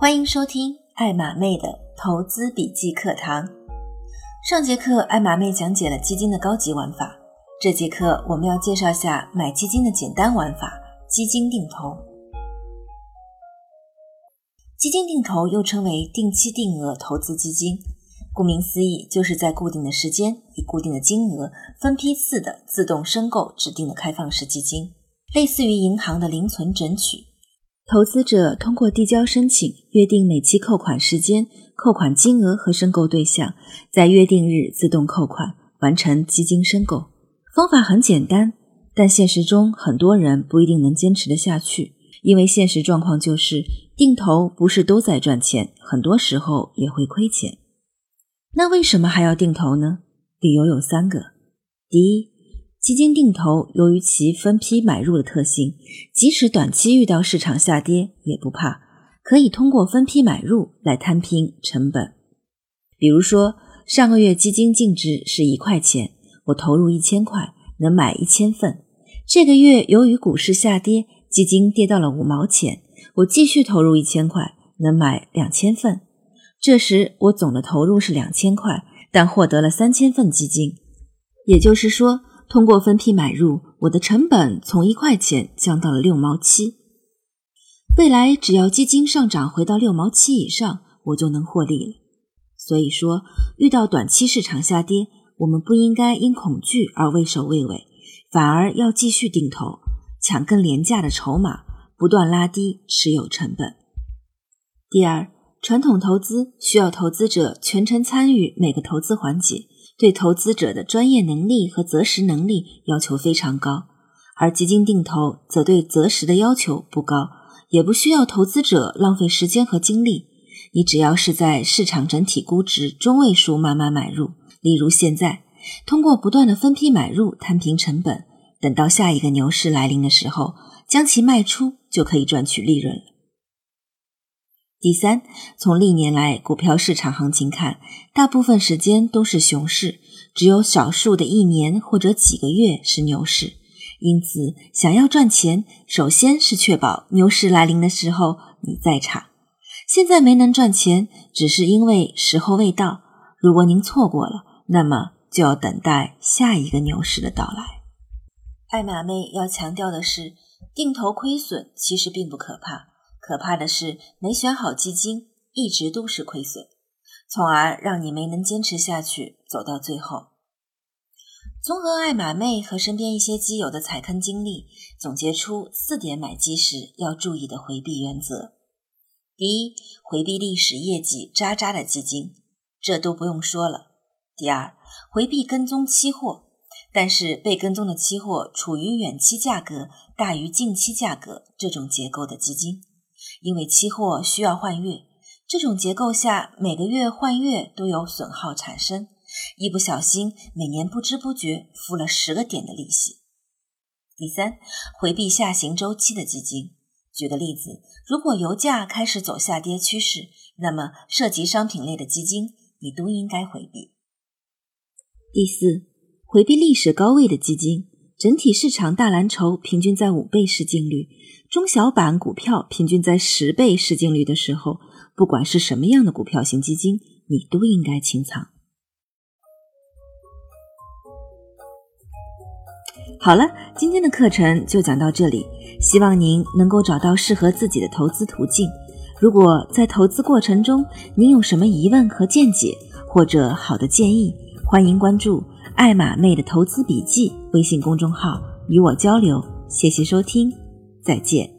欢迎收听艾玛妹的投资笔记课堂。上节课艾玛妹讲解了基金的高级玩法，这节课我们要介绍下买基金的简单玩法——基金定投。基金定投又称为定期定额投资基金，顾名思义，就是在固定的时间以固定的金额分批次的自动申购指定的开放式基金，类似于银行的零存整取。投资者通过递交申请，约定每期扣款时间、扣款金额和申购对象，在约定日自动扣款，完成基金申购。方法很简单，但现实中很多人不一定能坚持得下去，因为现实状况就是定投不是都在赚钱，很多时候也会亏钱。那为什么还要定投呢？理由有三个：第一，基金定投由于其分批买入的特性，即使短期遇到市场下跌也不怕，可以通过分批买入来摊平成本。比如说，上个月基金净值是一块钱，我投入一千块，能买一千份。这个月由于股市下跌，基金跌到了五毛钱，我继续投入一千块，能买两千份。这时我总的投入是两千块，但获得了三千份基金，也就是说。通过分批买入，我的成本从一块钱降到了六毛七。未来只要基金上涨回到六毛七以上，我就能获利了。所以说，遇到短期市场下跌，我们不应该因恐惧而畏首畏尾，反而要继续定投，抢更廉价的筹码，不断拉低持有成本。第二，传统投资需要投资者全程参与每个投资环节。对投资者的专业能力和择时能力要求非常高，而基金定投则对择时的要求不高，也不需要投资者浪费时间和精力。你只要是在市场整体估值中位数慢慢买入，例如现在，通过不断的分批买入摊平成本，等到下一个牛市来临的时候，将其卖出，就可以赚取利润了。第三，从历年来股票市场行情看，大部分时间都是熊市，只有少数的一年或者几个月是牛市。因此，想要赚钱，首先是确保牛市来临的时候你在场。现在没能赚钱，只是因为时候未到。如果您错过了，那么就要等待下一个牛市的到来。艾玛妹要强调的是，定投亏损其实并不可怕。可怕的是，没选好基金，一直都是亏损，从而让你没能坚持下去，走到最后。综合爱马妹和身边一些基友的踩坑经历，总结出四点买基时要注意的回避原则：第一，回避历史业绩渣渣的基金，这都不用说了；第二，回避跟踪期货，但是被跟踪的期货处于远期价格大于近期价格这种结构的基金。因为期货需要换月，这种结构下每个月换月都有损耗产生，一不小心每年不知不觉付了十个点的利息。第三，回避下行周期的基金。举个例子，如果油价开始走下跌趋势，那么涉及商品类的基金你都应该回避。第四，回避历史高位的基金，整体市场大蓝筹平均在五倍市净率。中小板股票平均在十倍市净率的时候，不管是什么样的股票型基金，你都应该清仓。好了，今天的课程就讲到这里，希望您能够找到适合自己的投资途径。如果在投资过程中您有什么疑问和见解，或者好的建议，欢迎关注“艾玛妹的投资笔记”微信公众号与我交流。谢谢收听。再见。